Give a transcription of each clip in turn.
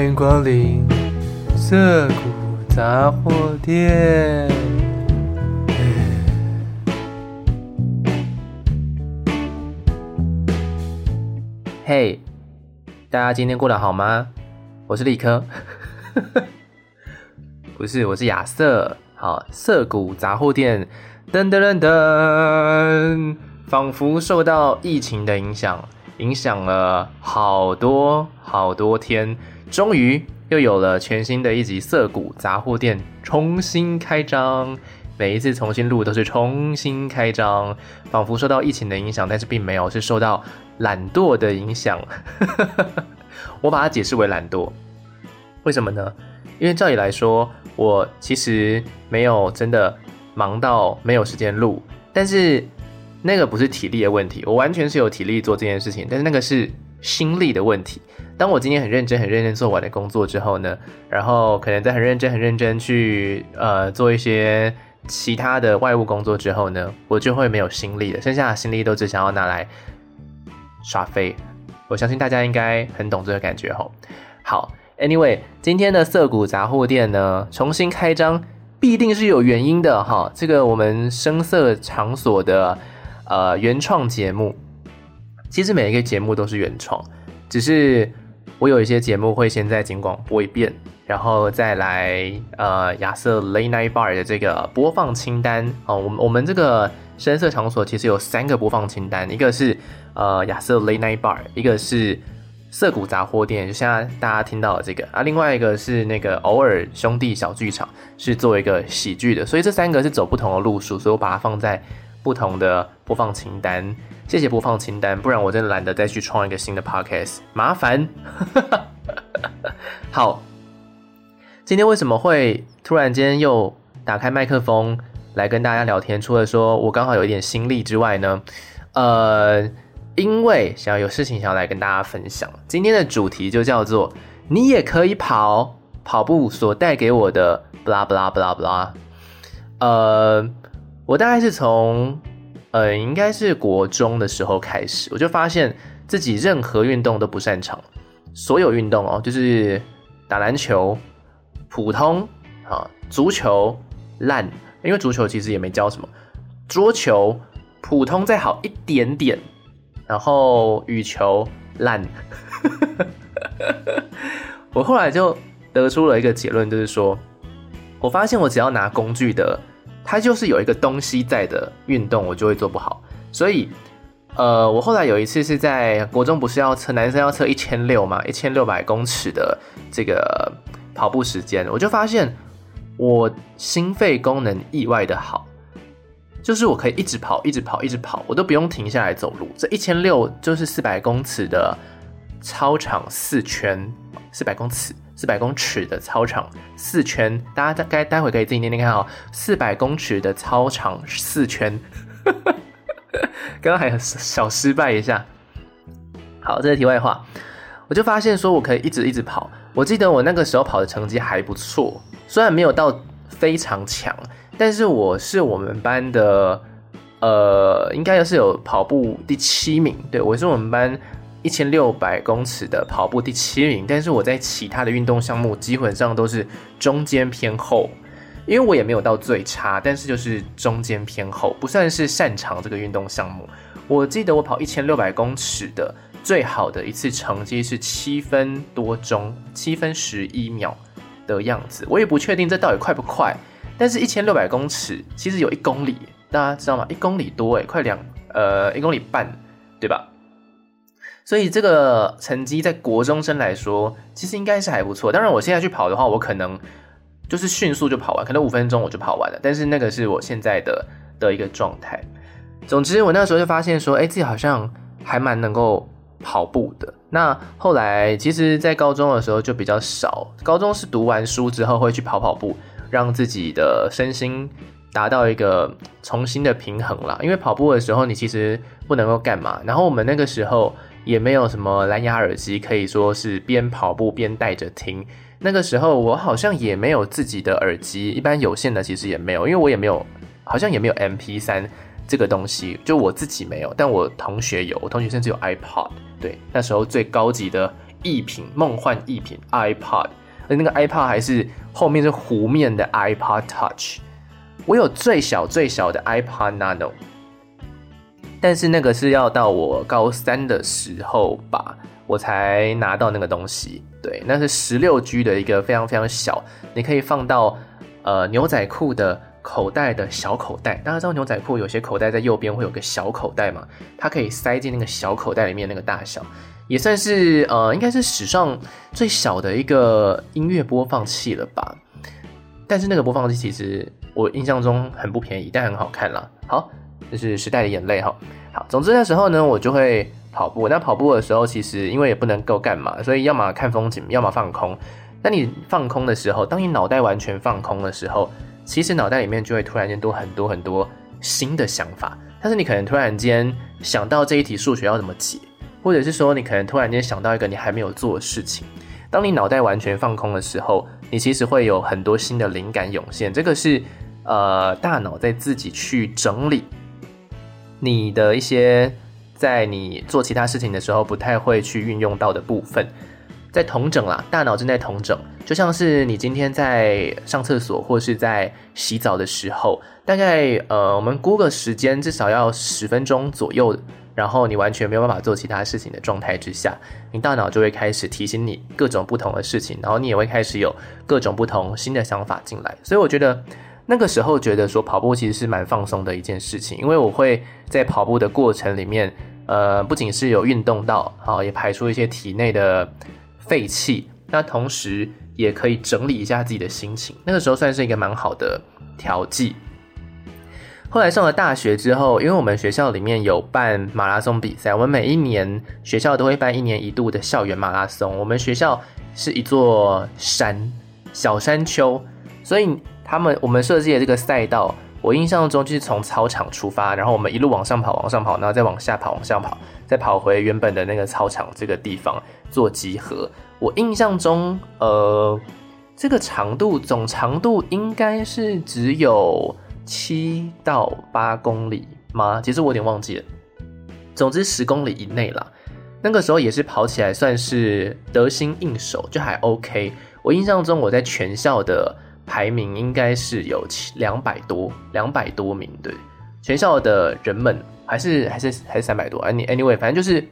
欢迎光临涩谷杂货店。嘿，hey, 大家今天过得好吗？我是立科，不是，我是亚瑟。好，涩谷杂货店，噔噔噔噔，仿佛受到疫情的影响。影响了好多好多天，终于又有了全新的一集涩谷杂货店重新开张。每一次重新录都是重新开张，仿佛受到疫情的影响，但是并没有，是受到懒惰的影响。我把它解释为懒惰，为什么呢？因为照理来说，我其实没有真的忙到没有时间录，但是。那个不是体力的问题，我完全是有体力做这件事情，但是那个是心力的问题。当我今天很认真、很认真做完的工作之后呢，然后可能在很认真、很认真去呃做一些其他的外务工作之后呢，我就会没有心力了，剩下的心力都只想要拿来耍废。我相信大家应该很懂这个感觉吼。好，Anyway，今天的涩谷杂货店呢，重新开张必定是有原因的哈。这个我们声色场所的。呃，原创节目，其实每一个节目都是原创，只是我有一些节目会先在警广播一遍，然后再来呃亚瑟 Late Night Bar 的这个播放清单哦。我们我们这个声色场所其实有三个播放清单，一个是呃亚瑟 Late Night Bar，一个是涩谷杂货店，就现在大家听到的这个啊，另外一个是那个偶尔兄弟小剧场，是做一个喜剧的，所以这三个是走不同的路数，所以我把它放在。不同的播放清单，谢谢播放清单，不然我真的懒得再去创一个新的 podcast，麻烦。好，今天为什么会突然间又打开麦克风来跟大家聊天？除了说我刚好有一点心力之外呢，呃，因为想要有事情想要来跟大家分享，今天的主题就叫做“你也可以跑，跑步所带给我的 blah blah blah blah”，呃。我大概是从，呃，应该是国中的时候开始，我就发现自己任何运动都不擅长，所有运动哦，就是打篮球，普通啊，足球烂，因为足球其实也没教什么，桌球普通再好一点点，然后羽球烂，我后来就得出了一个结论，就是说，我发现我只要拿工具的。它就是有一个东西在的运动，我就会做不好。所以，呃，我后来有一次是在国中，不是要测男生要测一千六嘛，一千六百公尺的这个跑步时间，我就发现我心肺功能意外的好，就是我可以一直跑，一直跑，一直跑，我都不用停下来走路。这一千六就是四百公尺的操场四圈，四百公尺。四百公尺的操场四圈，大家大概待会可以自己念念看哦。四百公尺的操场四圈，刚刚还小失败一下。好，这是题外话。我就发现说，我可以一直一直跑。我记得我那个时候跑的成绩还不错，虽然没有到非常强，但是我是我们班的，呃，应该是有跑步第七名。对，我是我们班。一千六百公尺的跑步第七名，但是我在其他的运动项目基本上都是中间偏后，因为我也没有到最差，但是就是中间偏后，不算是擅长这个运动项目。我记得我跑一千六百公尺的最好的一次成绩是七分多钟，七分十一秒的样子。我也不确定这到底快不快，但是一千六百公尺其实有一公里，大家知道吗？一公里多诶，快两呃一公里半，对吧？所以这个成绩在国中生来说，其实应该是还不错。当然，我现在去跑的话，我可能就是迅速就跑完，可能五分钟我就跑完了。但是那个是我现在的的一个状态。总之，我那时候就发现说，哎，自己好像还蛮能够跑步的。那后来，其实，在高中的时候就比较少。高中是读完书之后会去跑跑步，让自己的身心达到一个重新的平衡啦。因为跑步的时候，你其实不能够干嘛。然后我们那个时候。也没有什么蓝牙耳机，可以说是边跑步边带着听。那个时候我好像也没有自己的耳机，一般有线的其实也没有，因为我也没有，好像也没有 MP3 这个东西，就我自己没有，但我同学有，我同学甚至有 iPod。对，那时候最高级的艺品，梦幻艺品 iPod，而那个 iPod 还是后面是弧面的 iPod Touch。我有最小最小的 iPod Nano，但是那个是要到我高三的时候吧，我才拿到那个东西。对，那是十六 G 的一个非常非常小，你可以放到呃牛仔裤的口袋的小口袋。大家知道牛仔裤有些口袋在右边会有个小口袋嘛？它可以塞进那个小口袋里面那个大小，也算是呃应该是史上最小的一个音乐播放器了吧。但是那个播放器其实我印象中很不便宜，但很好看啦。好，这是时代的眼泪哈。好，总之那时候呢，我就会。跑步，那跑步的时候，其实因为也不能够干嘛，所以要么看风景，要么放空。那你放空的时候，当你脑袋完全放空的时候，其实脑袋里面就会突然间多很多很多新的想法。但是你可能突然间想到这一题数学要怎么解，或者是说你可能突然间想到一个你还没有做的事情。当你脑袋完全放空的时候，你其实会有很多新的灵感涌现。这个是呃大脑在自己去整理你的一些。在你做其他事情的时候，不太会去运用到的部分，在同整啦，大脑正在同整，就像是你今天在上厕所或是在洗澡的时候，大概呃，我们估个时间，至少要十分钟左右，然后你完全没有办法做其他事情的状态之下，你大脑就会开始提醒你各种不同的事情，然后你也会开始有各种不同新的想法进来，所以我觉得。那个时候觉得说跑步其实是蛮放松的一件事情，因为我会在跑步的过程里面，呃，不仅是有运动到，好，也排出一些体内的废气，那同时也可以整理一下自己的心情。那个时候算是一个蛮好的调剂。后来上了大学之后，因为我们学校里面有办马拉松比赛，我们每一年学校都会办一年一度的校园马拉松。我们学校是一座山，小山丘，所以。他们我们设计的这个赛道，我印象中就是从操场出发，然后我们一路往上跑，往上跑，然后再往下跑，往下跑，再跑回原本的那个操场这个地方做集合。我印象中，呃，这个长度总长度应该是只有七到八公里吗？其实我有点忘记了。总之十公里以内啦。那个时候也是跑起来算是得心应手，就还 OK。我印象中我在全校的。排名应该是有两百多，两百多名，对，全校的人们还是还是还是三百多，anyway，反正就是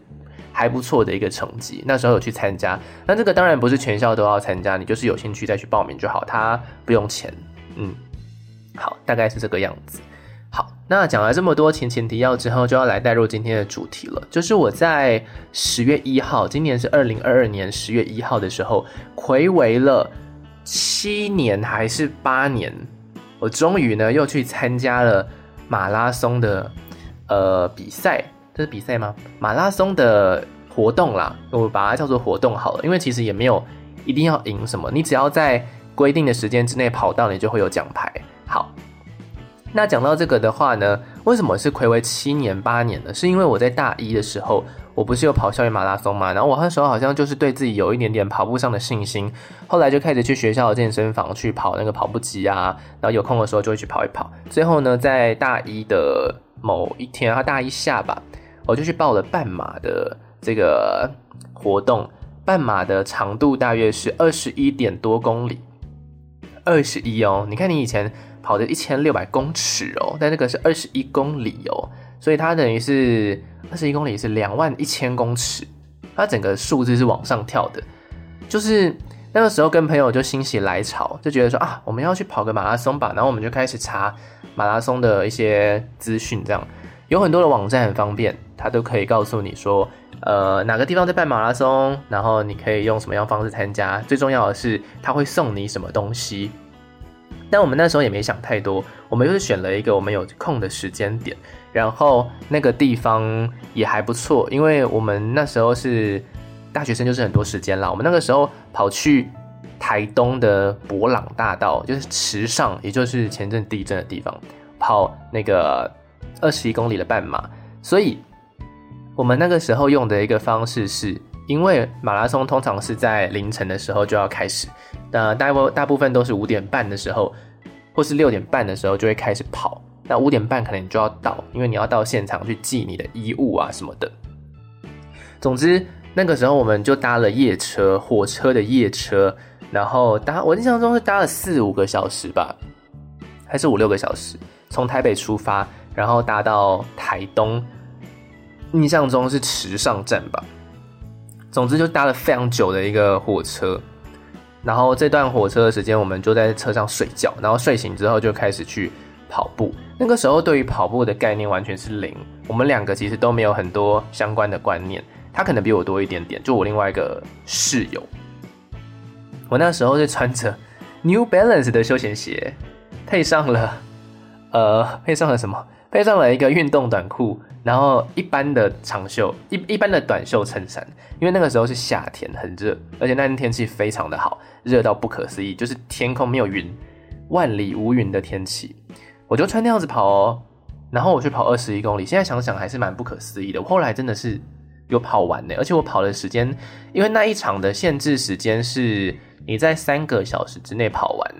还不错的一个成绩。那时候有去参加，那这个当然不是全校都要参加，你就是有兴趣再去报名就好，它不用钱。嗯，好，大概是这个样子。好，那讲了这么多前前提要之后，就要来带入今天的主题了，就是我在十月一号，今年是二零二二年十月一号的时候，睽违了。七年还是八年，我终于呢又去参加了马拉松的呃比赛，这是比赛吗？马拉松的活动啦，我把它叫做活动好了，因为其实也没有一定要赢什么，你只要在规定的时间之内跑到，你就会有奖牌。好，那讲到这个的话呢，为什么是睽违七年八年呢？是因为我在大一的时候。我不是有跑校园马拉松嘛，然后我那时候好像就是对自己有一点点跑步上的信心，后来就开始去学校的健身房去跑那个跑步机啊，然后有空的时候就会去跑一跑。最后呢，在大一的某一天，啊大一下吧，我就去报了半马的这个活动，半马的长度大约是二十一点多公里，二十一哦，你看你以前跑的一千六百公尺哦，但那个是二十一公里哦。所以它等于是二十一公里是两万一千公尺，它整个数字是往上跳的。就是那个时候跟朋友就心血来潮，就觉得说啊，我们要去跑个马拉松吧。然后我们就开始查马拉松的一些资讯，这样有很多的网站很方便，它都可以告诉你说，呃，哪个地方在办马拉松，然后你可以用什么样方式参加。最重要的是，它会送你什么东西。但我们那时候也没想太多，我们就是选了一个我们有空的时间点。然后那个地方也还不错，因为我们那时候是大学生，就是很多时间啦。我们那个时候跑去台东的博朗大道，就是池上，也就是前阵地震的地方，跑那个二十一公里的半马。所以我们那个时候用的一个方式是，因为马拉松通常是在凌晨的时候就要开始，那大部大部分都是五点半的时候，或是六点半的时候就会开始跑。那五点半可能你就要到，因为你要到现场去寄你的衣物啊什么的。总之，那个时候我们就搭了夜车，火车的夜车，然后搭我印象中是搭了四五个小时吧，还是五六个小时，从台北出发，然后搭到台东，印象中是池上站吧。总之就搭了非常久的一个火车，然后这段火车的时间我们就在车上睡觉，然后睡醒之后就开始去跑步。那个时候对于跑步的概念完全是零，我们两个其实都没有很多相关的观念。他可能比我多一点点，就我另外一个室友，我那时候是穿着 New Balance 的休闲鞋，配上了呃，配上了什么？配上了一个运动短裤。然后一般的长袖，一一般的短袖衬衫，因为那个时候是夏天，很热，而且那天天气非常的好，热到不可思议，就是天空没有云，万里无云的天气，我就穿那样子跑哦，然后我去跑二十一公里，现在想想还是蛮不可思议的。我后来真的是有跑完呢，而且我跑的时间，因为那一场的限制时间是你在三个小时之内跑完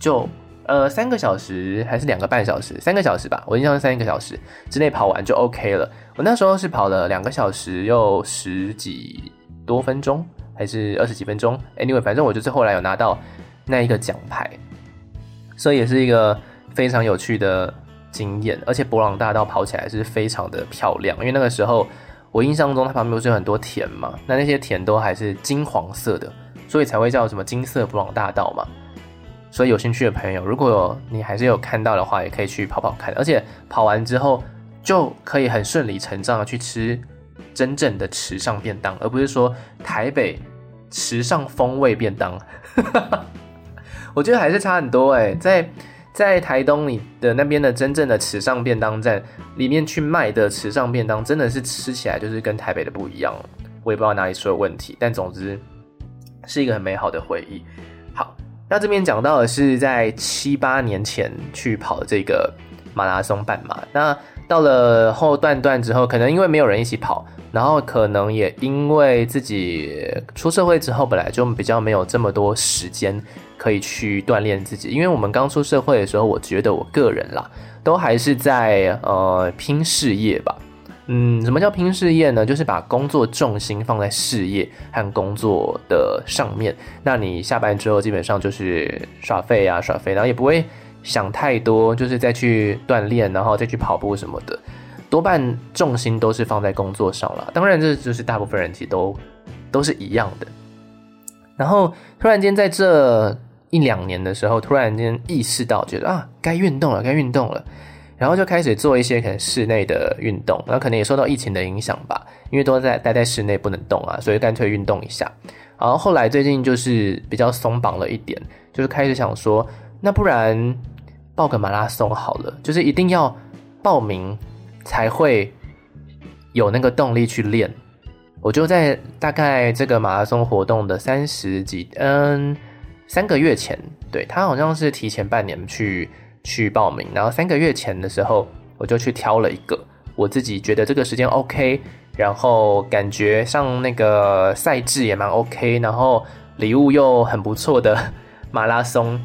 就。呃，三个小时还是两个半小时？三个小时吧，我印象是三个小时之内跑完就 OK 了。我那时候是跑了两个小时又十几多分钟，还是二十几分钟？Anyway，反正我就是后来有拿到那一个奖牌，所以也是一个非常有趣的经验。而且伯朗大道跑起来是非常的漂亮，因为那个时候我印象中它旁边不是有很多田嘛，那那些田都还是金黄色的，所以才会叫什么金色伯朗大道嘛。所以有兴趣的朋友，如果你还是有看到的话，也可以去跑跑看。而且跑完之后，就可以很顺理成章的去吃真正的池上便当，而不是说台北池上风味便当。我觉得还是差很多哎，在在台东你的那边的真正的池上便当站里面去卖的池上便当，真的是吃起来就是跟台北的不一样。我也不知道哪里出了问题，但总之是一个很美好的回忆。好。那这边讲到的是在七八年前去跑这个马拉松半马，那到了后段段之后，可能因为没有人一起跑，然后可能也因为自己出社会之后本来就比较没有这么多时间可以去锻炼自己，因为我们刚出社会的时候，我觉得我个人啦，都还是在呃拼事业吧。嗯，什么叫拼事业呢？就是把工作重心放在事业和工作的上面。那你下班之后，基本上就是耍废啊，耍废，然后也不会想太多，就是再去锻炼，然后再去跑步什么的。多半重心都是放在工作上了。当然，这就是大部分人其实都都是一样的。然后突然间在这一两年的时候，突然间意识到，觉得啊，该运动了，该运动了。然后就开始做一些可能室内的运动，然后可能也受到疫情的影响吧，因为都在待在室内不能动啊，所以干脆运动一下。然后后来最近就是比较松绑了一点，就是开始想说，那不然报个马拉松好了，就是一定要报名才会有那个动力去练。我就在大概这个马拉松活动的三十几，嗯，三个月前，对，他好像是提前半年去。去报名，然后三个月前的时候，我就去挑了一个我自己觉得这个时间 OK，然后感觉上那个赛制也蛮 OK，然后礼物又很不错的 马拉松。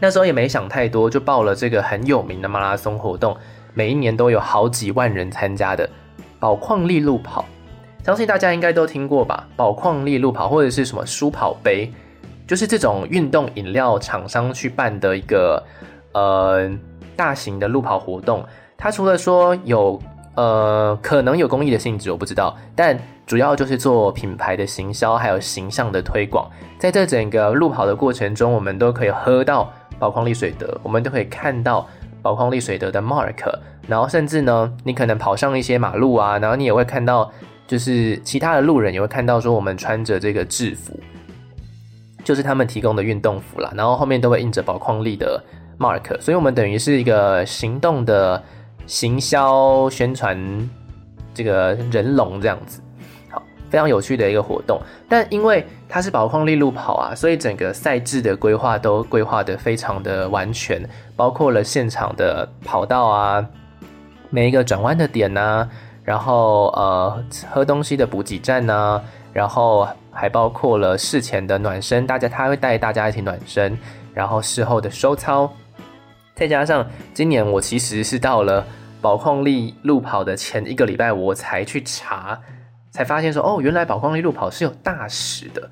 那时候也没想太多，就报了这个很有名的马拉松活动，每一年都有好几万人参加的宝矿力路跑。相信大家应该都听过吧？宝矿力路跑或者是什么书跑杯，就是这种运动饮料厂商去办的一个。呃，大型的路跑活动，它除了说有呃可能有公益的性质，我不知道，但主要就是做品牌的行销，还有形象的推广。在这整个路跑的过程中，我们都可以喝到宝矿力水得，我们都可以看到宝矿力水得的 mark，然后甚至呢，你可能跑上一些马路啊，然后你也会看到，就是其他的路人也会看到说我们穿着这个制服，就是他们提供的运动服啦，然后后面都会印着宝矿力的。Mark，所以我们等于是一个行动的行销宣传这个人龙这样子，好，非常有趣的一个活动。但因为它是宝矿力路跑啊，所以整个赛制的规划都规划得非常的完全，包括了现场的跑道啊，每一个转弯的点啊，然后呃喝东西的补给站啊，然后还包括了事前的暖身，大家他会带大家一起暖身，然后事后的收操。再加上今年我其实是到了宝矿力路跑的前一个礼拜，我才去查才发现说，哦，原来宝矿力路跑是有大使的，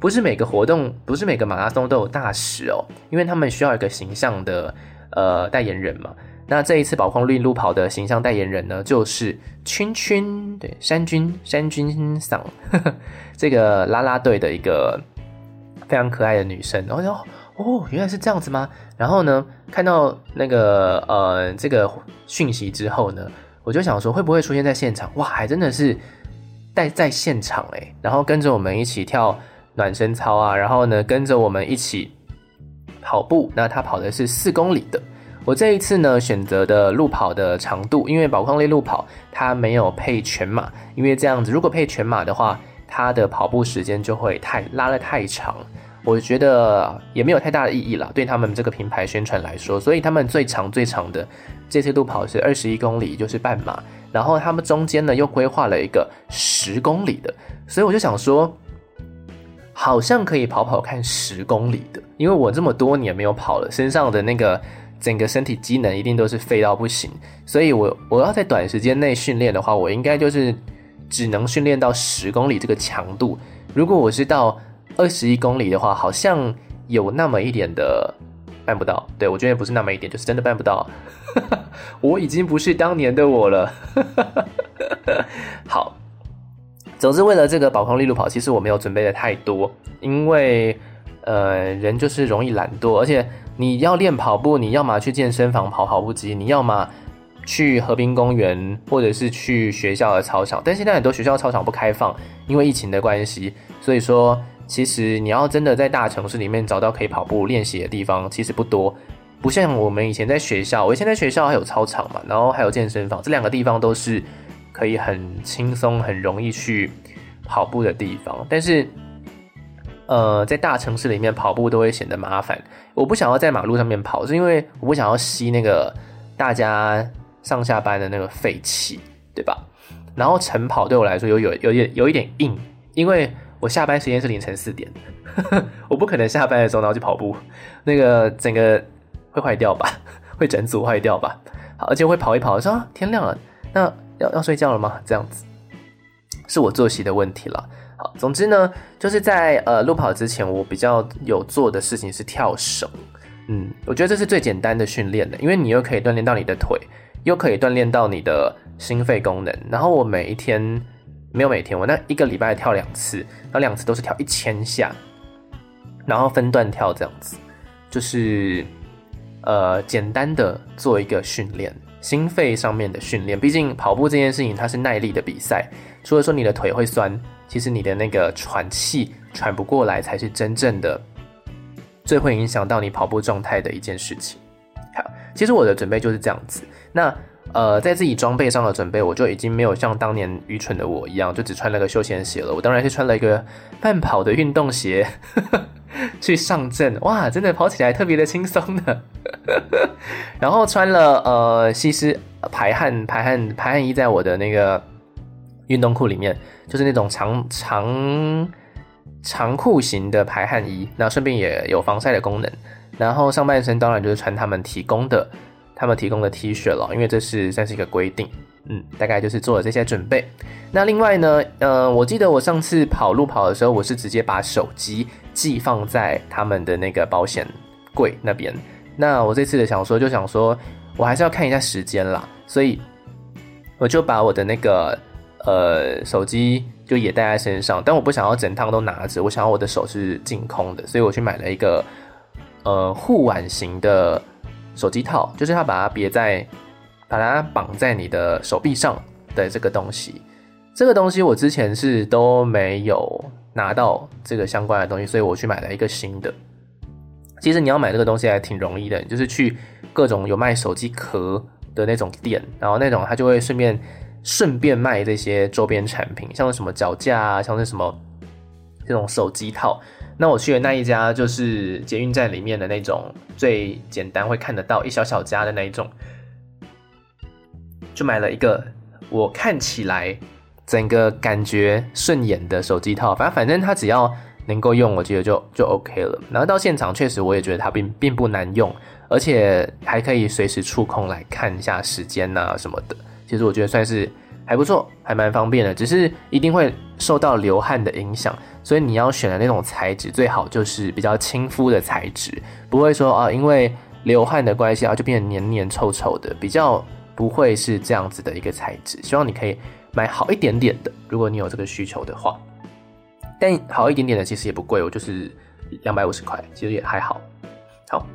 不是每个活动，不是每个马拉松都有大使哦，因为他们需要一个形象的呃代言人嘛。那这一次宝矿绿路跑的形象代言人呢，就是圈圈，对，山君山君桑，这个啦啦队的一个非常可爱的女生。然后，哦，原来是这样子吗？然后呢，看到那个呃这个讯息之后呢，我就想说，会不会出现在现场？哇，还真的是。在在现场诶，然后跟着我们一起跳暖身操啊，然后呢跟着我们一起跑步。那他跑的是四公里的。我这一次呢选择的路跑的长度，因为宝矿力路跑它没有配全马，因为这样子如果配全马的话，它的跑步时间就会太拉得太长。我觉得也没有太大的意义啦，对他们这个品牌宣传来说，所以他们最长最长的这次路跑是二十一公里，就是半马。然后他们中间呢又规划了一个十公里的，所以我就想说，好像可以跑跑看十公里的，因为我这么多年没有跑了，身上的那个整个身体机能一定都是废到不行，所以我我要在短时间内训练的话，我应该就是只能训练到十公里这个强度。如果我是到二十一公里的话，好像有那么一点的办不到。对，我觉得也不是那么一点，就是真的办不到。我已经不是当年的我了。好，总之为了这个宝康力路跑，其实我没有准备的太多，因为呃人就是容易懒惰，而且你要练跑步，你要么去健身房跑跑步机，你要么去河滨公园，或者是去学校的操场。但现在很多学校操场不开放，因为疫情的关系，所以说其实你要真的在大城市里面找到可以跑步练习的地方，其实不多。不像我们以前在学校，我以前在学校还有操场嘛，然后还有健身房，这两个地方都是可以很轻松、很容易去跑步的地方。但是，呃，在大城市里面跑步都会显得麻烦。我不想要在马路上面跑，是因为我不想要吸那个大家上下班的那个废气，对吧？然后晨跑对我来说有有有点有一点硬，因为我下班时间是凌晨四点，我不可能下班的时候然后去跑步，那个整个。会坏掉吧？会整组坏掉吧？好，而且会跑一跑，说，天亮了，那要要睡觉了吗？这样子是我作息的问题了。好，总之呢，就是在呃路跑之前，我比较有做的事情是跳绳。嗯，我觉得这是最简单的训练的，因为你又可以锻炼到你的腿，又可以锻炼到你的心肺功能。然后我每一天没有每天，我那一个礼拜跳两次，然后两次都是跳一千下，然后分段跳这样子，就是。呃，简单的做一个训练，心肺上面的训练。毕竟跑步这件事情，它是耐力的比赛。除了说你的腿会酸，其实你的那个喘气喘不过来，才是真正的最会影响到你跑步状态的一件事情。好，其实我的准备就是这样子。那呃，在自己装备上的准备，我就已经没有像当年愚蠢的我一样，就只穿了个休闲鞋了。我当然是穿了一个半跑的运动鞋。去上阵哇，真的跑起来特别的轻松的。然后穿了呃西施排汗排汗排汗衣，在我的那个运动裤里面，就是那种长长长裤型的排汗衣，那顺便也有防晒的功能。然后上半身当然就是穿他们提供的他们提供的 T 恤了，因为这是算是一个规定。嗯，大概就是做了这些准备。那另外呢，呃，我记得我上次跑路跑的时候，我是直接把手机寄放在他们的那个保险柜那边。那我这次的想说，就想说我还是要看一下时间啦，所以我就把我的那个呃手机就也带在身上，但我不想要整趟都拿着，我想要我的手是净空的，所以我去买了一个呃护腕型的手机套，就是它把它别在。把它绑在你的手臂上的这个东西，这个东西我之前是都没有拿到这个相关的东西，所以我去买了一个新的。其实你要买这个东西还挺容易的，就是去各种有卖手机壳的那种店，然后那种他就会顺便顺便卖这些周边产品，像是什么脚架啊，像是什么这种手机套。那我去的那一家就是捷运站里面的那种最简单会看得到一小小家的那一种。就买了一个我看起来整个感觉顺眼的手机套，反正反正它只要能够用，我觉得就就 OK 了。然后到现场确实我也觉得它并并不难用，而且还可以随时触控来看一下时间呐什么的。其实我觉得算是还不错，还蛮方便的。只是一定会受到流汗的影响，所以你要选的那种材质最好就是比较亲肤的材质，不会说啊，因为流汗的关系啊就变得黏黏臭臭的，比较不会是这样子的一个材质。希望你可以买好一点点的，如果你有这个需求的话。但好一点点的其实也不贵，我就是两百五十块，其实也还好。好。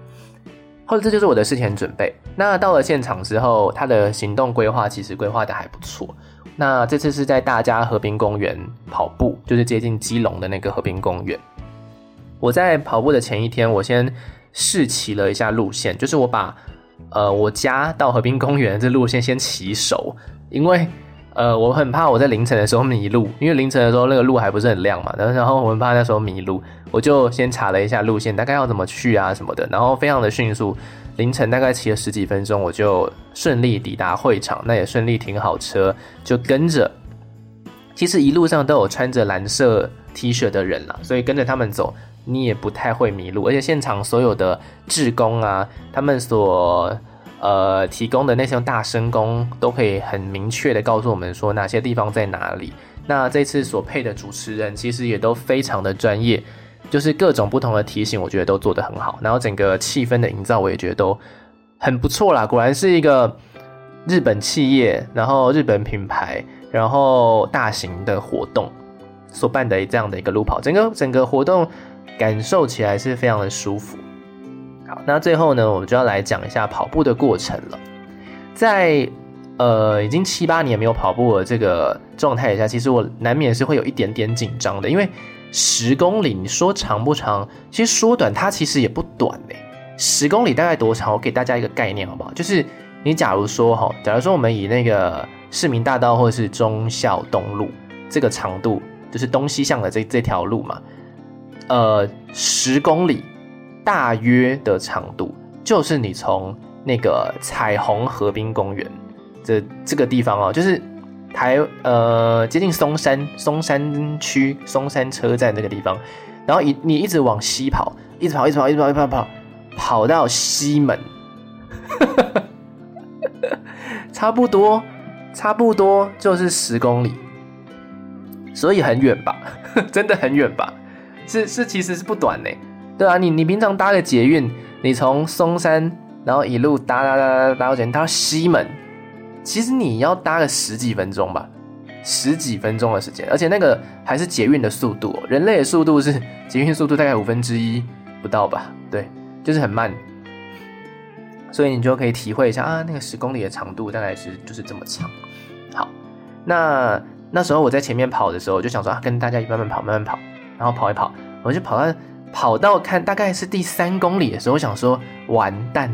后来这就是我的事前准备。那到了现场之后，他的行动规划其实规划的还不错。那这次是在大家河滨公园跑步，就是接近基隆的那个河滨公园。我在跑步的前一天，我先试骑了一下路线，就是我把呃我家到河滨公园这路线先骑熟，因为。呃，我很怕我在凌晨的时候迷路，因为凌晨的时候那个路还不是很亮嘛，然后我很怕那时候迷路，我就先查了一下路线，大概要怎么去啊什么的，然后非常的迅速，凌晨大概骑了十几分钟，我就顺利抵达会场，那也顺利停好车，就跟着，其实一路上都有穿着蓝色 T 恤的人啦，所以跟着他们走，你也不太会迷路，而且现场所有的志工啊，他们所。呃，提供的那些大声公都可以很明确的告诉我们说哪些地方在哪里。那这次所配的主持人其实也都非常的专业，就是各种不同的提醒，我觉得都做得很好。然后整个气氛的营造，我也觉得都很不错啦。果然是一个日本企业，然后日本品牌，然后大型的活动所办的这样的一个路跑，整个整个活动感受起来是非常的舒服。那最后呢，我们就要来讲一下跑步的过程了。在呃已经七八年没有跑步的这个状态下，其实我难免是会有一点点紧张的，因为十公里你说长不长？其实说短它其实也不短嘞。十公里大概多长？我给大家一个概念好不好？就是你假如说哈，假如说我们以那个市民大道或者是忠孝东路这个长度，就是东西向的这这条路嘛，呃，十公里。大约的长度就是你从那个彩虹河滨公园这这个地方哦，就是台呃接近松山松山区松山车站这个地方，然后一你一直往西跑，一直跑一直跑一直跑一直跑跑，跑到西门，差不多差不多就是十公里，所以很远吧？真的很远吧？是是其实是不短呢。对啊，你你平常搭个捷运，你从松山，然后一路搭搭搭搭搭到捷，到西门，其实你要搭个十几分钟吧，十几分钟的时间，而且那个还是捷运的速度，人类的速度是捷运速度大概五分之一不到吧，对，就是很慢，所以你就可以体会一下啊，那个十公里的长度大概是就是这么长。好，那那时候我在前面跑的时候，就想说啊，跟大家一慢慢跑，慢慢跑，然后跑一跑，我就跑到。跑到看大概是第三公里的时候，我想说完蛋，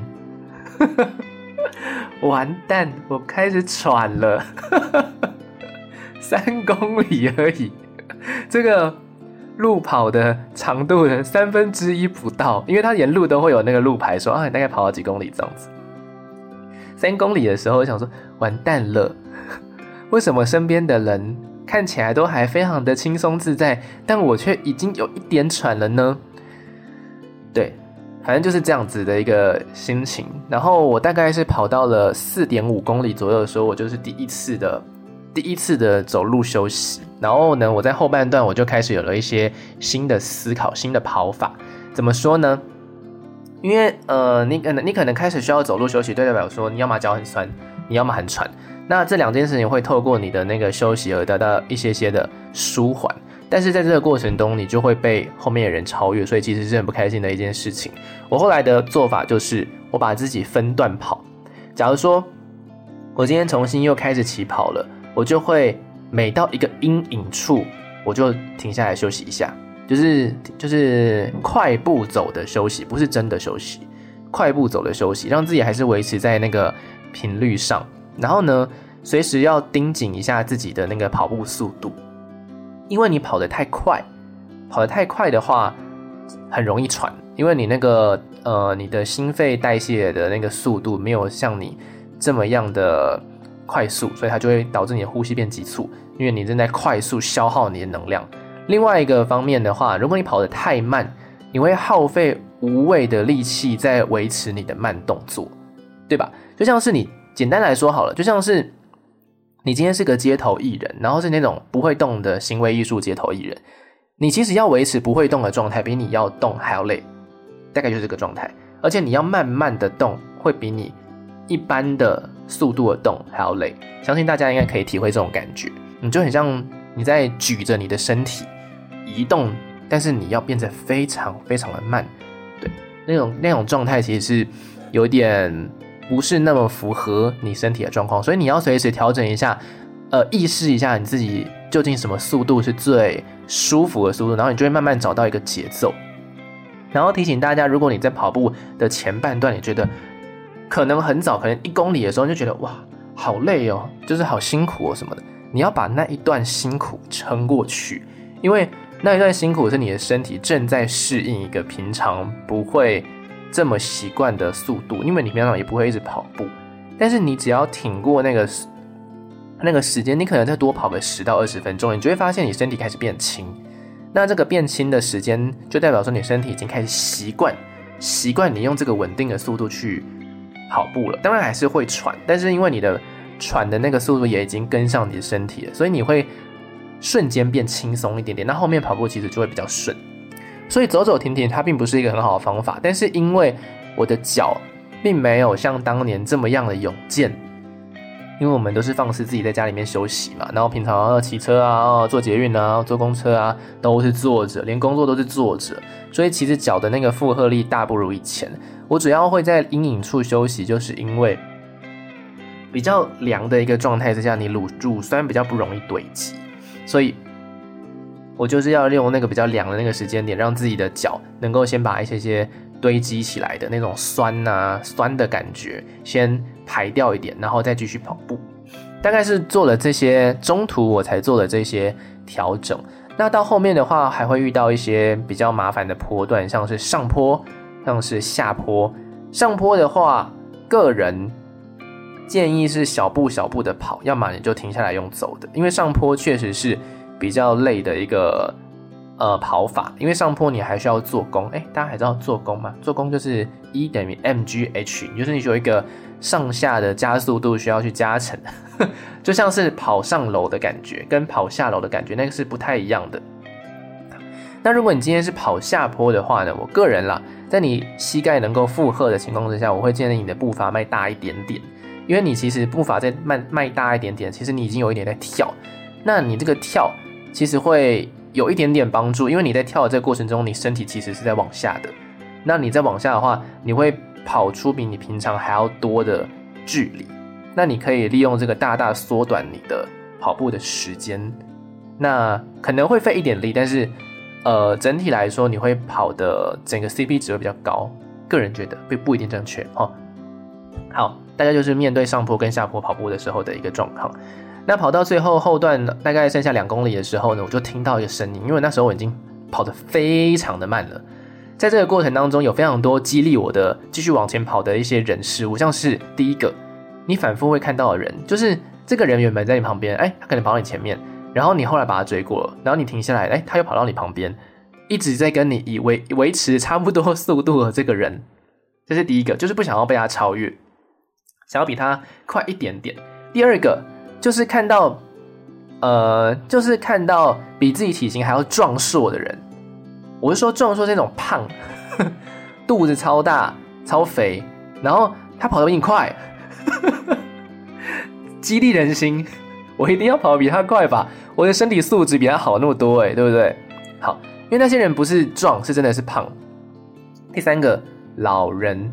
完蛋，我开始喘了，三公里而已，这个路跑的长度的三分之一不到，因为它沿路都会有那个路牌说啊，你大概跑了几公里这样子。三公里的时候，我想说完蛋了，为什么身边的人？看起来都还非常的轻松自在，但我却已经有一点喘了呢。对，反正就是这样子的一个心情。然后我大概是跑到了四点五公里左右的时候，我就是第一次的第一次的走路休息。然后呢，我在后半段我就开始有了一些新的思考、新的跑法。怎么说呢？因为呃，你可能你可能开始需要走路休息，对代表说你要么脚很酸，你要么很喘。那这两件事情会透过你的那个休息而得到一些些的舒缓，但是在这个过程中，你就会被后面的人超越，所以其实是很不开心的一件事情。我后来的做法就是，我把自己分段跑。假如说我今天重新又开始起跑了，我就会每到一个阴影处，我就停下来休息一下，就是就是快步走的休息，不是真的休息，快步走的休息，让自己还是维持在那个频率上。然后呢，随时要盯紧一下自己的那个跑步速度，因为你跑得太快，跑得太快的话，很容易喘，因为你那个呃，你的心肺代谢的那个速度没有像你这么样的快速，所以它就会导致你的呼吸变急促，因为你正在快速消耗你的能量。另外一个方面的话，如果你跑得太慢，你会耗费无谓的力气在维持你的慢动作，对吧？就像是你。简单来说好了，就像是你今天是个街头艺人，然后是那种不会动的行为艺术街头艺人，你其实要维持不会动的状态，比你要动还要累，大概就是这个状态。而且你要慢慢的动，会比你一般的速度的动还要累。相信大家应该可以体会这种感觉。你就很像你在举着你的身体移动，但是你要变得非常非常的慢，对，那种那种状态其实是有点不是那么符合你身体的状况，所以你要随时调整一下，呃，意识一下你自己究竟什么速度是最舒服的速度，然后你就会慢慢找到一个节奏。然后提醒大家，如果你在跑步的前半段，你觉得可能很早，可能一公里的时候就觉得哇，好累哦，就是好辛苦哦什么的，你要把那一段辛苦撑过去，因为那一段辛苦是你的身体正在适应一个平常不会这么习惯的速度，因为你平常也不会一直跑步，但是你只要挺过那个那个时间，你可能再多跑个十到二十分钟，你就会发现你身体开始变轻。那这个变轻的时间，就代表说你身体已经开始习惯，习惯你用这个稳定的速度去跑步了。当然还是会喘，但是因为你的喘的那个速度也已经跟上你的身体了，所以你会瞬间变轻松一点点。那后面跑步其实就会比较顺。所以走走停停它并不是一个很好的方法，但是因为我的脚并没有像当年这么样的勇健。因为我们都是放肆自己在家里面休息嘛，然后平常要骑车啊、坐捷运啊、坐公车啊，都是坐着，连工作都是坐着，所以其实脚的那个负荷力大不如以前。我主要会在阴影处休息，就是因为比较凉的一个状态之下，你乳乳酸比较不容易堆积，所以我就是要利用那个比较凉的那个时间点，让自己的脚能够先把一些些堆积起来的那种酸啊酸的感觉先。排掉一点，然后再继续跑步。大概是做了这些，中途我才做了这些调整。那到后面的话，还会遇到一些比较麻烦的坡段，像是上坡，像是下坡。上坡的话，个人建议是小步小步的跑，要么你就停下来用走的，因为上坡确实是比较累的一个呃跑法。因为上坡你还需要做功，哎，大家还知道做功吗？做功就是一等于 mgh，就是你有一个。上下的加速度需要去加成，就像是跑上楼的感觉，跟跑下楼的感觉那个是不太一样的。那如果你今天是跑下坡的话呢，我个人啦，在你膝盖能够负荷的情况之下，我会建议你的步伐迈大一点点，因为你其实步伐再迈迈大一点点，其实你已经有一点在跳，那你这个跳其实会有一点点帮助，因为你在跳的这个过程中，你身体其实是在往下的，那你在往下的话，你会。跑出比你平常还要多的距离，那你可以利用这个大大缩短你的跑步的时间。那可能会费一点力，但是呃，整体来说你会跑的整个 CP 值会比较高。个人觉得不不一定正确哦。好，大概就是面对上坡跟下坡跑步的时候的一个状况。那跑到最后后段大概剩下两公里的时候呢，我就听到一个声音，因为那时候我已经跑得非常的慢了。在这个过程当中，有非常多激励我的继续往前跑的一些人事物，像是第一个，你反复会看到的人，就是这个人原本在你旁边，哎，他可能跑到你前面，然后你后来把他追过了，然后你停下来，哎，他又跑到你旁边，一直在跟你以维维持差不多速度的这个人，这是第一个，就是不想要被他超越，想要比他快一点点。第二个就是看到，呃，就是看到比自己体型还要壮硕的人。我是说，壮硕那种胖，肚子超大、超肥，然后他跑得比你快，激励人心。我一定要跑得比他快吧？我的身体素质比他好那么多，哎，对不对？好，因为那些人不是壮，是真的是胖。第三个，老人、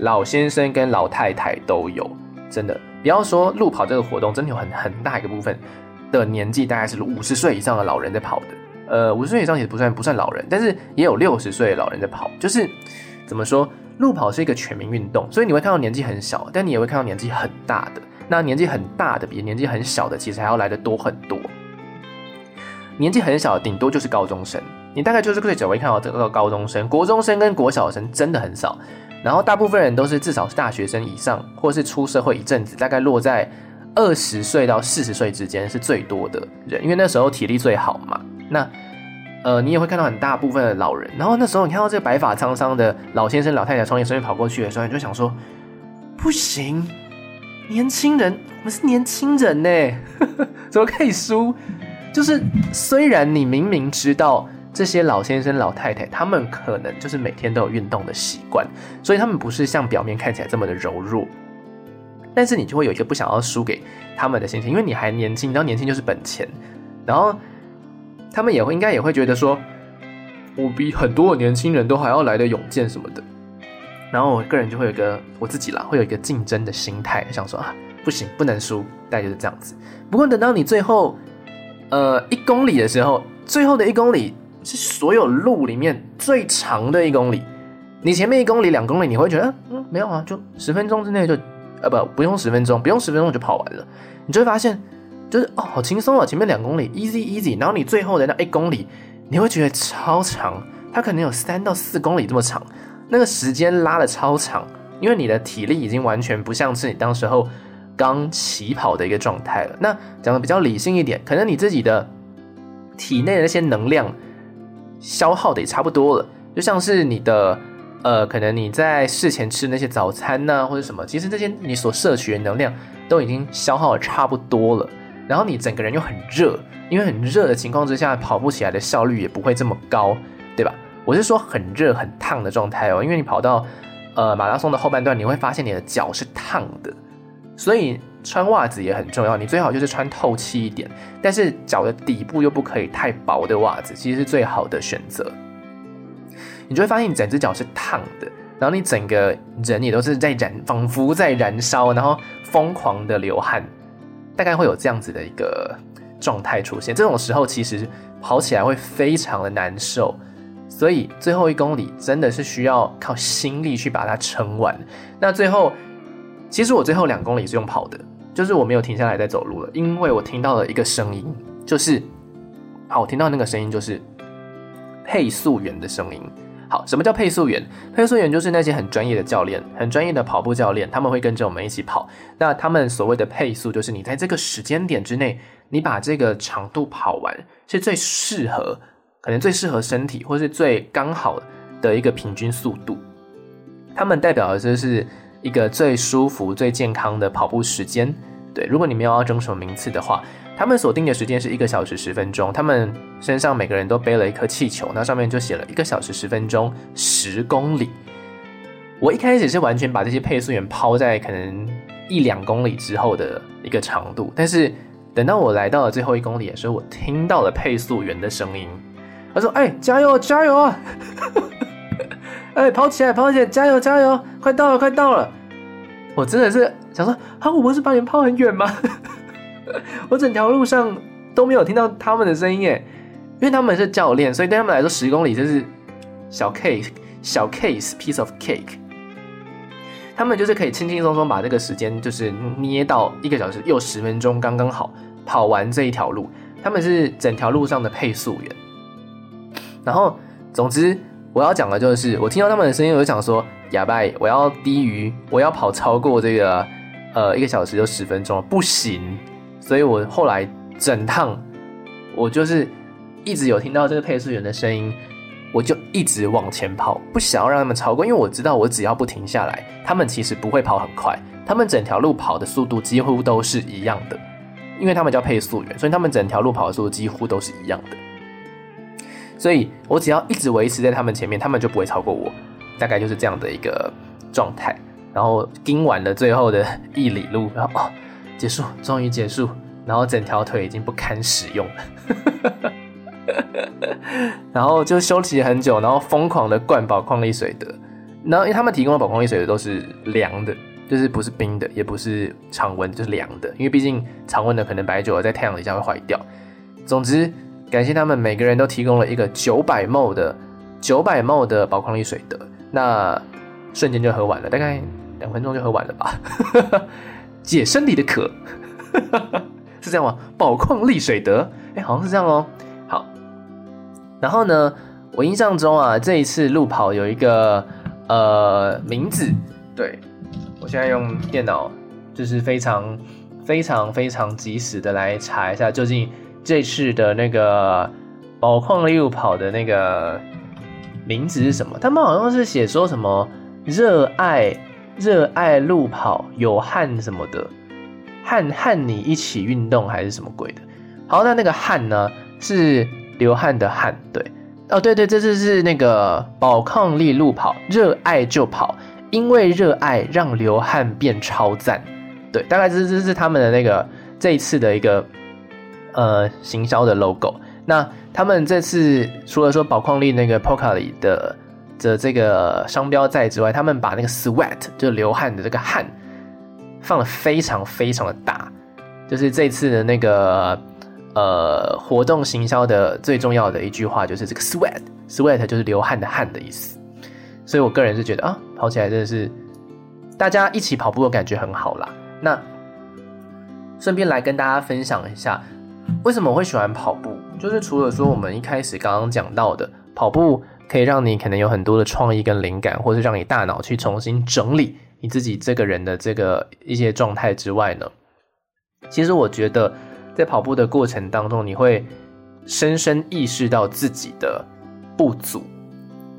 老先生跟老太太都有，真的。不要说路跑这个活动，真的有很很大一个部分的年纪，大概是五十岁以上的老人在跑的。呃，五十岁以上其实不算不算老人，但是也有六十岁的老人在跑。就是怎么说，路跑是一个全民运动，所以你会看到年纪很小，但你也会看到年纪很大的。那年纪很大的比年纪很小的其实还要来的多很多。年纪很小的顶多就是高中生，你大概就是最久会看到这个高中生，国中生跟国小生真的很少。然后大部分人都是至少是大学生以上，或是出社会一阵子，大概落在二十岁到四十岁之间是最多的人，因为那时候体力最好嘛。那，呃，你也会看到很大部分的老人，然后那时候你看到这个白发苍苍的老先生、老太太从你身边跑过去的时候，你就想说，不行，年轻人，我们是年轻人呢，怎么可以输？就是虽然你明明知道这些老先生老太太，他们可能就是每天都有运动的习惯，所以他们不是像表面看起来这么的柔弱，但是你就会有一个不想要输给他们的心情，因为你还年轻，你知道年轻就是本钱，然后他们也会应该也会觉得说，我比很多年轻人都还要来得勇健什么的。然后我个人就会有一个我自己啦，会有一个竞争的心态，想说啊，不行，不能输，大概就是这样子。不过等到你最后，呃，一公里的时候，最后的一公里是所有路里面最长的一公里。你前面一公里、两公里，你会觉得，嗯，没有啊，就十分钟之内就，呃，不，不用十分钟，不用十分钟就跑完了。你就会发现，就是哦，好轻松啊，前面两公里，easy easy。然后你最后的那一公里，你会觉得超长，它可能有三到四公里这么长。那个时间拉的超长，因为你的体力已经完全不像是你当时候刚起跑的一个状态了。那讲的比较理性一点，可能你自己的体内的那些能量消耗的也差不多了，就像是你的呃，可能你在事前吃那些早餐呐、或者什么，其实这些你所摄取的能量都已经消耗的差不多了。然后你整个人又很热，因为很热的情况之下，跑步起来的效率也不会这么高，对吧？我是说很热很烫的状态哦，因为你跑到呃马拉松的后半段，你会发现你的脚是烫的，所以穿袜子也很重要。你最好就是穿透气一点，但是脚的底部又不可以太薄的袜子，其实是最好的选择。你就会发现你整只脚是烫的，然后你整个人也都是在燃，仿佛在燃烧，然后疯狂的流汗，大概会有这样子的一个状态出现。这种时候其实跑起来会非常的难受。所以最后一公里真的是需要靠心力去把它撑完。那最后，其实我最后两公里是用跑的，就是我没有停下来再走路了，因为我听到了一个声音，就是，好，我听到那个声音就是配速员的声音。好，什么叫配速员？配速员就是那些很专业的教练，很专业的跑步教练，他们会跟着我们一起跑。那他们所谓的配速，就是你在这个时间点之内，你把这个长度跑完，是最适合。可能最适合身体，或是最刚好的一个平均速度，他们代表的就是一个最舒服、最健康的跑步时间。对，如果你没有要争什么名次的话，他们锁定的时间是一个小时十分钟。他们身上每个人都背了一颗气球，那上面就写了一个小时十分钟十公里。我一开始是完全把这些配速员抛在可能一两公里之后的一个长度，但是等到我来到了最后一公里的时候，我听到了配速员的声音。他说：“哎、加油，加油啊！哎、跑起来，跑起来，加油，加油，快到了，快到了！我真的是想说，啊，我不是把你抛很远吗？我整条路上都没有听到他们的声音耶，因为他们是教练，所以对他们来说，十公里就是小 case，小 case，piece of cake。他们就是可以轻轻松松把这个时间就是捏到一个小时又十分钟，刚刚好跑完这一条路。他们是整条路上的配速员。”然后，总之，我要讲的就是，我听到他们的声音，我就想说，哑巴，我要低于，我要跑超过这个，呃，一个小时就十分钟，不行。所以我后来整趟，我就是一直有听到这个配速员的声音，我就一直往前跑，不想要让他们超过，因为我知道我只要不停下来，他们其实不会跑很快，他们整条路跑的速度几乎都是一样的，因为他们叫配速员，所以他们整条路跑的速度几乎都是一样的。所以我只要一直维持在他们前面，他们就不会超过我，大概就是这样的一个状态。然后盯完了最后的一里路，然后哦，结束，终于结束，然后整条腿已经不堪使用了，然后就休息很久，然后疯狂的灌宝矿力水的。然后因为他们提供的宝矿力水的都是凉的，就是不是冰的，也不是常温，就是凉的。因为毕竟常温的可能白酒在太阳底下会坏掉。总之。感谢他们每个人都提供了一个九百 ml 的九百 ml 的宝矿力水得，那瞬间就喝完了，大概两分钟就喝完了吧，解身体的渴，是这样吗？宝矿力水得，哎，好像是这样哦。好，然后呢，我印象中啊，这一次路跑有一个呃名字，对，我现在用电脑就是非常非常非常及时的来查一下究竟。这次的那个宝矿力路跑的那个名字是什么？他们好像是写说什么热爱热爱路跑，有汗什么的，汗和你一起运动还是什么鬼的？好，那那个汗呢？是流汗的汗，对，哦，对对，这次是那个宝矿力路跑，热爱就跑，因为热爱让流汗变超赞，对，大概这这是他们的那个这一次的一个呃行销的 logo。那他们这次除了说宝矿力那个 Pocari 的的这个商标在之外，他们把那个 sweat 就流汗的这个汗放的非常非常的大，就是这次的那个呃活动行销的最重要的一句话就是这个 sweat，sweat 就是流汗的汗的意思。所以我个人是觉得啊，跑起来真的是大家一起跑步的感觉很好啦。那顺便来跟大家分享一下，为什么我会喜欢跑步，就是除了说我们一开始刚刚讲到的跑步。可以让你可能有很多的创意跟灵感，或是让你大脑去重新整理你自己这个人的这个一些状态之外呢，其实我觉得在跑步的过程当中，你会深深意识到自己的不足。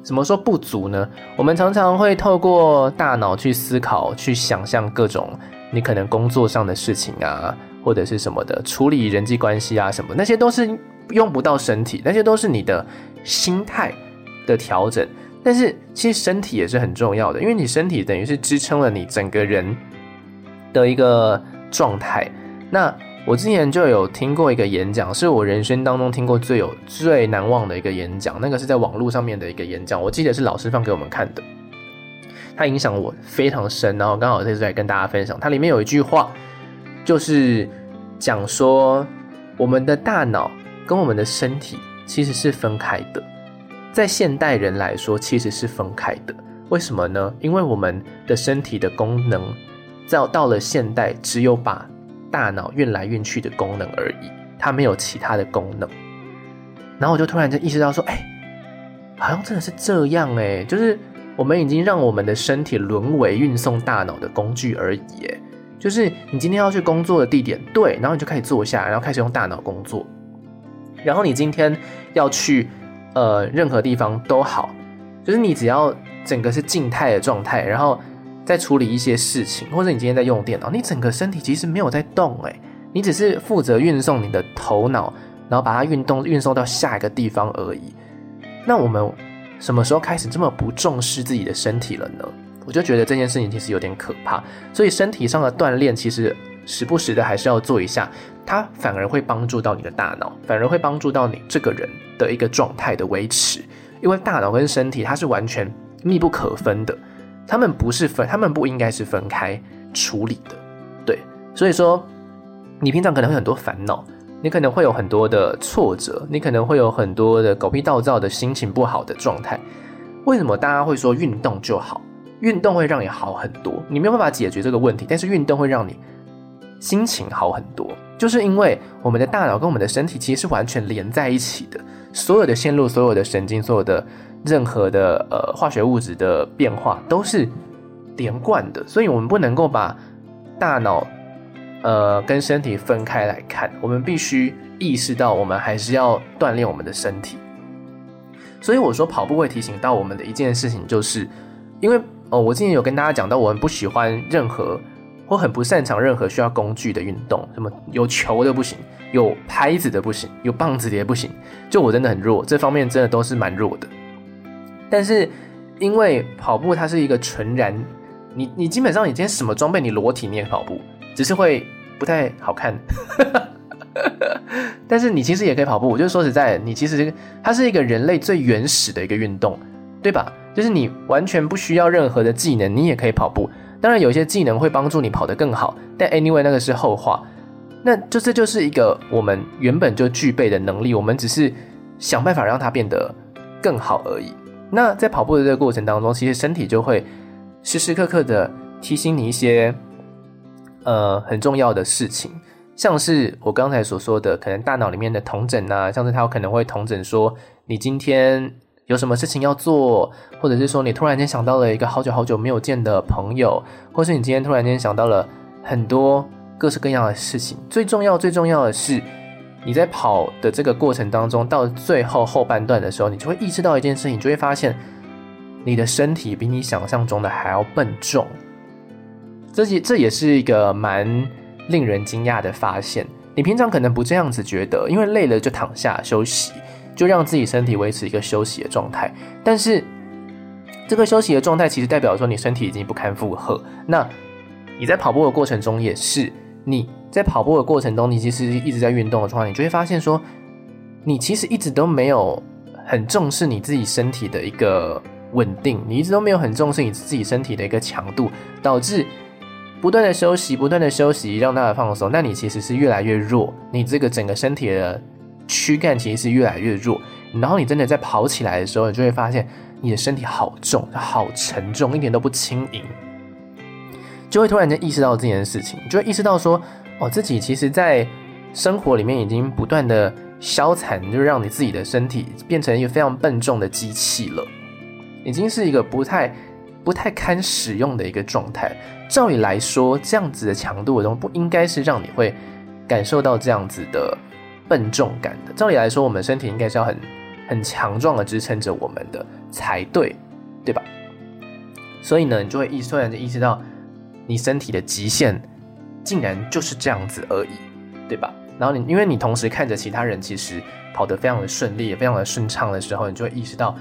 怎么说不足呢？我们常常会透过大脑去思考、去想象各种你可能工作上的事情啊，或者是什么的处理人际关系啊什么，那些都是用不到身体，那些都是你的心态的调整，但是其实身体也是很重要的，因为你身体等于是支撑了你整个人的一个状态。那我之前就有听过一个演讲，是我人生当中听过最有最难忘的一个演讲，那个是在网络上面的一个演讲，我记得是老师放给我们看的，它影响我非常深。然后刚好这次来跟大家分享，它里面有一句话，就是讲说我们的大脑跟我们的身体其实是分开的。在现代人来说，其实是分开的。为什么呢？因为我们的身体的功能，到到了现代，只有把大脑运来运去的功能而已，它没有其他的功能。然后我就突然间意识到说，哎，好像真的是这样哎，就是我们已经让我们的身体沦为运送大脑的工具而已。哎，就是你今天要去工作的地点，对，然后你就开始坐下，然后开始用大脑工作。然后你今天要去。呃，任何地方都好，就是你只要整个是静态的状态，然后再处理一些事情，或者你今天在用电脑，你整个身体其实没有在动诶，你只是负责运送你的头脑，然后把它运动运送到下一个地方而已。那我们什么时候开始这么不重视自己的身体了呢？我就觉得这件事情其实有点可怕，所以身体上的锻炼其实时不时的还是要做一下。它反而会帮助到你的大脑，反而会帮助到你这个人的一个状态的维持，因为大脑跟身体它是完全密不可分的，他们不是分，他们不应该是分开处理的，对，所以说你平常可能会很多烦恼，你可能会有很多的挫折，你可能会有很多的狗屁倒灶的心情不好的状态，为什么大家会说运动就好？运动会让你好很多，你没有办法解决这个问题，但是运动会让你心情好很多。就是因为我们的大脑跟我们的身体其实是完全连在一起的，所有的线路、所有的神经、所有的任何的呃化学物质的变化都是连贯的，所以我们不能够把大脑呃跟身体分开来看，我们必须意识到我们还是要锻炼我们的身体。所以我说跑步会提醒到我们的一件事情，就是因为哦，我之前有跟大家讲到，我很不喜欢任何。我很不擅长任何需要工具的运动，什么有球的不行，有拍子的不行，有棒子的也不行。就我真的很弱，这方面真的都是蛮弱的。但是因为跑步它是一个纯然，你你基本上你今天什么装备你裸体你也跑步，只是会不太好看。但是你其实也可以跑步，我就说实在，你其实它是一个人类最原始的一个运动，对吧？就是你完全不需要任何的技能，你也可以跑步。当然，有些技能会帮助你跑得更好，但 anyway 那个是后话。那就这就是一个我们原本就具备的能力，我们只是想办法让它变得更好而已。那在跑步的这个过程当中，其实身体就会时时刻刻的提醒你一些呃很重要的事情，像是我刚才所说的，可能大脑里面的同诊啊，像是它有可能会同诊说你今天。有什么事情要做，或者是说你突然间想到了一个好久好久没有见的朋友，或是你今天突然间想到了很多各式各样的事情。最重要、最重要的是，你在跑的这个过程当中，到最后后半段的时候，你就会意识到一件事情，你就会发现你的身体比你想象中的还要笨重。这也这也是一个蛮令人惊讶的发现。你平常可能不这样子觉得，因为累了就躺下休息，就让自己身体维持一个休息的状态。但是这个休息的状态其实代表说你身体已经不堪负荷。那你在跑步的过程中也是，你在跑步的过程中，你其实一直在运动的状态，你就会发现说，你其实一直都没有很重视你自己身体的一个稳定，你一直都没有很重视你自己身体的一个强度，导致。不断的休息，不断的休息，让大家放松。那你其实是越来越弱，你这个整个身体的躯干其实是越来越弱。然后你真的在跑起来的时候，你就会发现你的身体好重，好沉重，一点都不轻盈。就会突然间意识到这件事情，就会意识到说，哦，自己其实，在生活里面已经不断的消残，就是让你自己的身体变成一个非常笨重的机器了，已经是一个不太。不太堪使用的一个状态。照理来说，这样子的强度的东西不应该是让你会感受到这样子的笨重感的。照理来说，我们身体应该是要很很强壮的支撑着我们的才对，对吧？所以呢，你就会意突然就意识到，你身体的极限竟然就是这样子而已，对吧？然后你因为你同时看着其他人其实跑得非常的顺利，也非常的顺畅的时候，你就会意识到。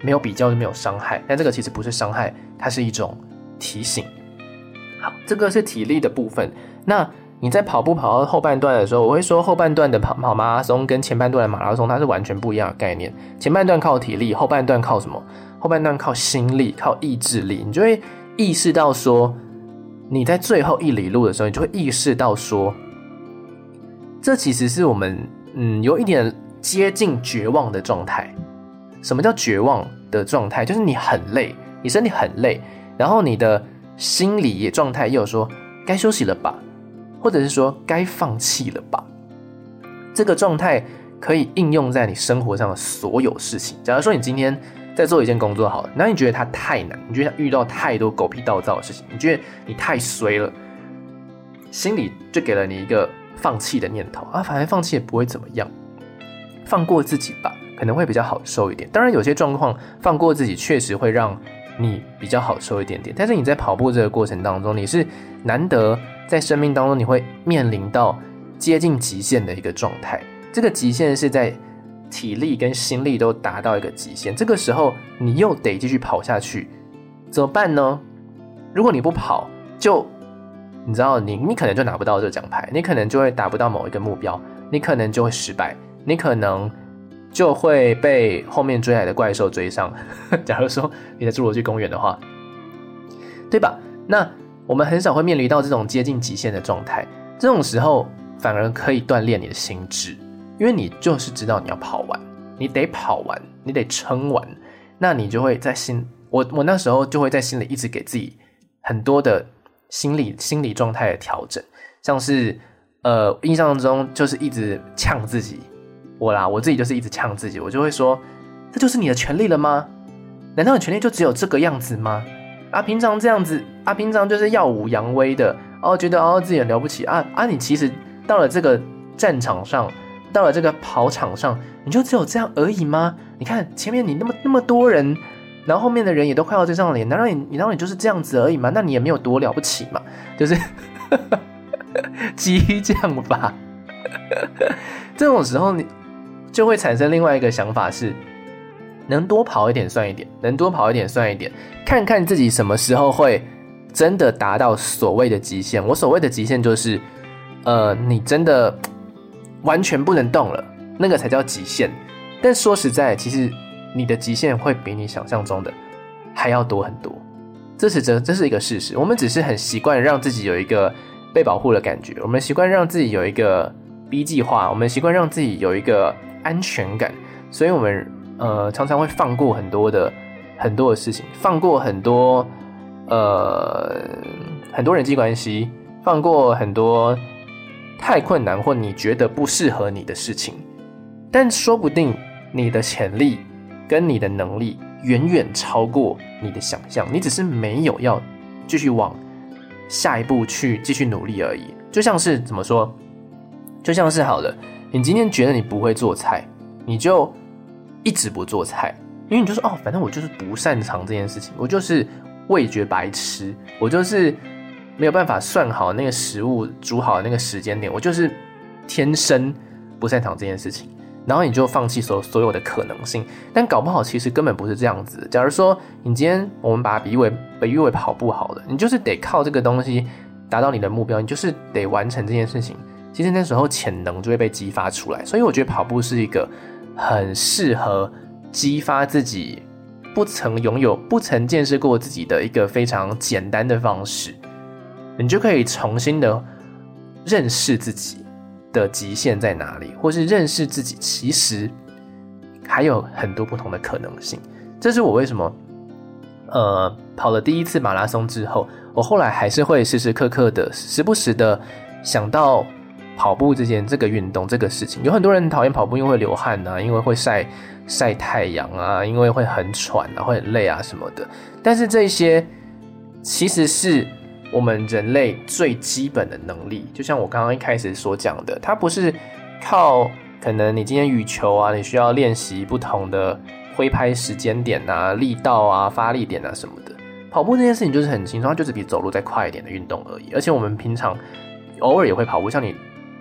没有比较就没有伤害，但这个其实不是伤害，它是一种提醒。好，这个是体力的部分。那你在跑步跑到后半段的时候，我会说后半段的跑跑马拉松跟前半段的马拉松它是完全不一样的概念。前半段靠体力，后半段靠什么？后半段靠心力，靠意志力。你就会意识到说，你在最后一里路的时候，你就会意识到说，这其实是我们嗯有一点接近绝望的状态。什么叫绝望的状态？就是你很累，你身体很累，然后你的心理状态又说该休息了吧，或者是说该放弃了吧。这个状态可以应用在你生活上的所有事情。假如说你今天在做一件工作好了，那你觉得它太难，你觉得遇到太多狗屁倒灶的事情，你觉得你太衰了，心里就给了你一个放弃的念头啊，反正放弃也不会怎么样，放过自己吧。可能会比较好受一点。当然，有些状况放过自己确实会让你比较好受一点点。但是你在跑步这个过程当中，你是难得在生命当中你会面临到接近极限的一个状态。这个极限是在体力跟心力都达到一个极限。这个时候你又得继续跑下去，怎么办呢？如果你不跑，就你知道，你你可能就拿不到这个奖牌，你可能就会达不到某一个目标，你可能就会失败，你可能。就会被后面追来的怪兽追上。假如说你在侏罗纪公园的话，对吧？那我们很少会面临到这种接近极限的状态。这种时候反而可以锻炼你的心智，因为你就是知道你要跑完，你得跑完，你得撑完。那你就会在心，我我那时候就会在心里一直给自己很多的心理心理状态的调整，像是呃印象中就是一直呛自己。我啦，我自己就是一直呛自己，我就会说，这就是你的权利了吗？难道你权利就只有这个样子吗？啊，平常这样子，啊，平常就是耀武扬威的，哦，觉得哦自己很了不起啊啊，你其实到了这个战场上，到了这个跑场上，你就只有这样而已吗？你看前面你那么那么多人，然后后面的人也都快要追上了，难道你难道你就是这样子而已吗？那你也没有多了不起嘛，就是激将法，这种时候你。就会产生另外一个想法是，能多跑一点算一点，能多跑一点算一点，看看自己什么时候会真的达到所谓的极限。我所谓的极限就是，呃，你真的完全不能动了，那个才叫极限。但说实在，其实你的极限会比你想象中的还要多很多，这是这这是一个事实。我们只是很习惯让自己有一个被保护的感觉，我们习惯让自己有一个 B 计划，我们习惯让自己有一个。安全感，所以我们呃常常会放过很多的很多的事情，放过很多呃很多人际关系，放过很多太困难或你觉得不适合你的事情。但说不定你的潜力跟你的能力远远超过你的想象，你只是没有要继续往下一步去继续努力而已。就像是怎么说？就像是好了。你今天觉得你不会做菜，你就一直不做菜，因为你就说哦，反正我就是不擅长这件事情，我就是味觉白痴，我就是没有办法算好那个食物煮好的那个时间点，我就是天生不擅长这件事情，然后你就放弃所所有的可能性。但搞不好其实根本不是这样子。假如说你今天我们把它比喻为比喻为跑步好了，你就是得靠这个东西达到你的目标，你就是得完成这件事情。其实那时候潜能就会被激发出来。所以我觉得跑步是一个很适合激发自己不曾拥有、不曾见识过自己的一个非常简单的方式。你就可以重新的认识自己的极限在哪里，或是认识自己其实还有很多不同的可能性。这是我为什么，呃，跑了第一次马拉松之后，我后来还是会时时刻刻的、时不时的想到跑步这件这个运动这个事情。有很多人讨厌跑步，因为会流汗啊，因为会晒晒太阳啊，因为会很喘啊，会很累啊什么的。但是这些其实是。我们人类最基本的能力，就像我刚刚一开始所讲的，它不是靠可能你今天羽球啊，你需要练习不同的挥拍时间点啊、力道啊、发力点啊什么的。跑步这件事情就是很轻松，它就是比走路再快一点的运动而已。而且我们平常偶尔也会跑步，像你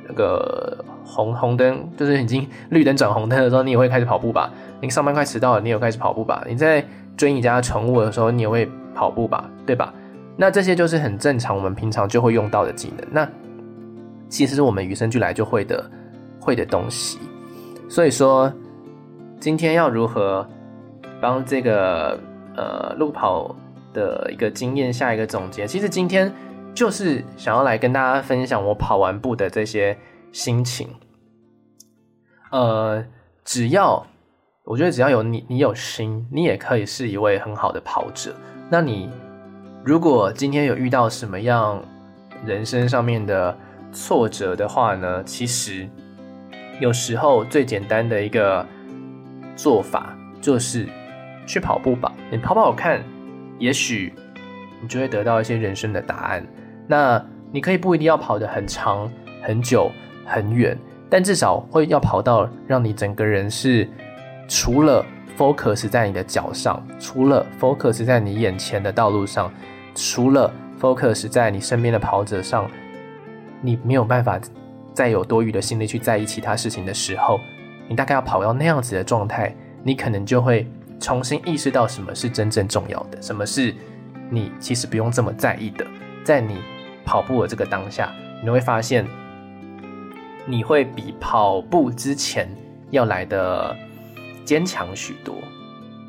那个红红灯，就是已经 绿灯转红灯的时候，你也会开始跑步吧？你上班快迟到了，你也有开始跑步吧？你在追你家宠物的时候，你也会跑步吧？对吧？那这些就是很正常，我们平常就会用到的技能。那其实是我们与生俱来就会的会的东西。所以说，今天要如何帮这个呃路跑的一个经验下一个总结？其实今天就是想要来跟大家分享我跑完步的这些心情。呃，只要我觉得只要有你，你有心，你也可以是一位很好的跑者。那你。如果今天有遇到什么样人生上面的挫折的话呢？其实有时候最简单的一个做法就是去跑步吧。你跑跑看，也许你就会得到一些人生的答案。那你可以不一定要跑得很长、很久、很远，但至少会要跑到让你整个人是除了 focus 在你的脚上，除了 focus 在你眼前的道路上。除了 focus 在你身边的跑者上，你没有办法再有多余的心力去在意其他事情的时候，你大概要跑到那样子的状态，你可能就会重新意识到什么是真正重要的，什么是你其实不用这么在意的。在你跑步的这个当下，你会发现，你会比跑步之前要来的坚强许多，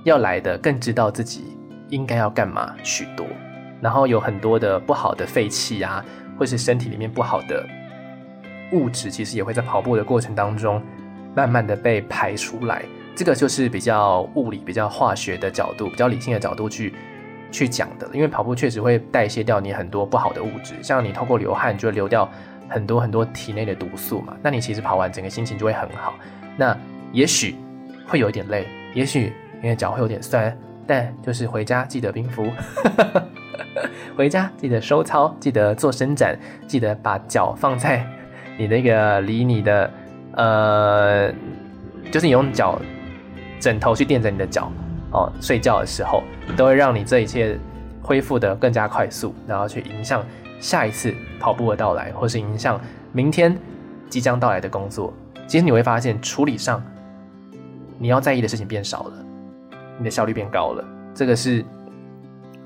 要来的更知道自己应该要干嘛许多。然后有很多的不好的废气啊，或是身体里面不好的物质，其实也会在跑步的过程当中慢慢的被排出来。这个就是比较物理、比较化学的角度、比较理性的角度去去讲的。因为跑步确实会代谢掉你很多不好的物质，像你透过流汗就会流掉很多很多体内的毒素嘛。那你其实跑完整个心情就会很好。那也许会有一点累，也许你的脚会有点酸，但就是回家记得冰敷。回家记得收操，记得做伸展，记得把脚放在你那个离你的呃，就是你用脚枕头去垫着你的脚哦，睡觉的时候都会让你这一切恢复得更加快速，然后去迎向下一次跑步的到来，或是迎向明天即将到来的工作。其实你会发现处理上你要在意的事情变少了，你的效率变高了，这个是。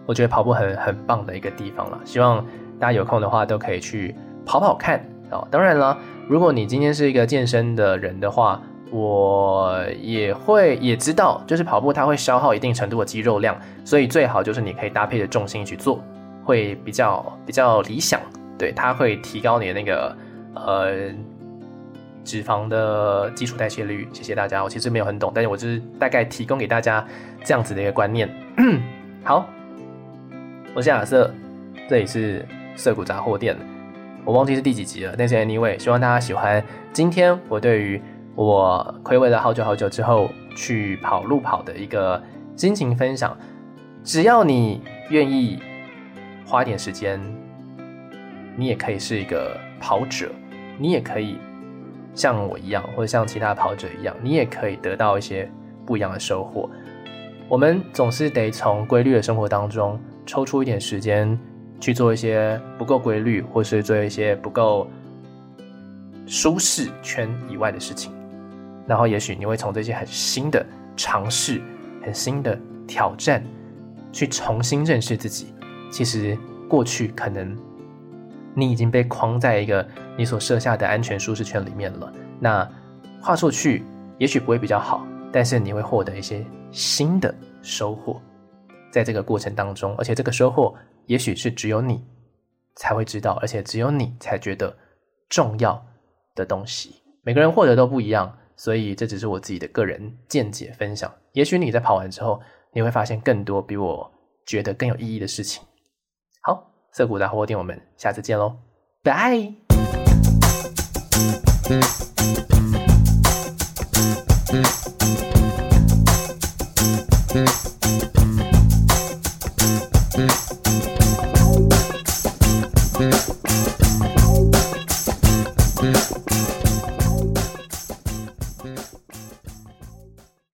我觉得跑步很很棒的一个地方了，希望大家有空的话都可以去跑跑看哦。当然了，如果你今天是一个健身的人的话，我也会也知道，就是跑步它会消耗一定程度的肌肉量，所以最好就是你可以搭配着重心去做，会比较比较理想。对，它会提高你的那个呃脂肪的基础代谢率。谢谢大家，我其实没有很懂，但是我就是大概提供给大家这样子的一个观念。好。我是亚瑟，这里是涩谷杂货店。我忘记是第几集了，但是 anyway，希望大家喜欢今天我对于我回味了好久好久之后去跑路跑的一个心情分享。只要你愿意花点时间，你也可以是一个跑者，你也可以像我一样，或者像其他跑者一样，你也可以得到一些不一样的收获。我们总是得从规律的生活当中。抽出一点时间去做一些不够规律，或是做一些不够舒适圈以外的事情，然后也许你会从这些很新的尝试、很新的挑战，去重新认识自己。其实过去可能你已经被框在一个你所设下的安全舒适圈里面了，那跨出去也许不会比较好，但是你会获得一些新的收获，在这个过程当中，而且这个收获也许是只有你才会知道，而且只有你才觉得重要的东西。每个人获得都不一样，所以这只是我自己的个人见解分享。也许你在跑完之后，你会发现更多比我觉得更有意义的事情。好，色谷杂货店，我们下次见喽，拜。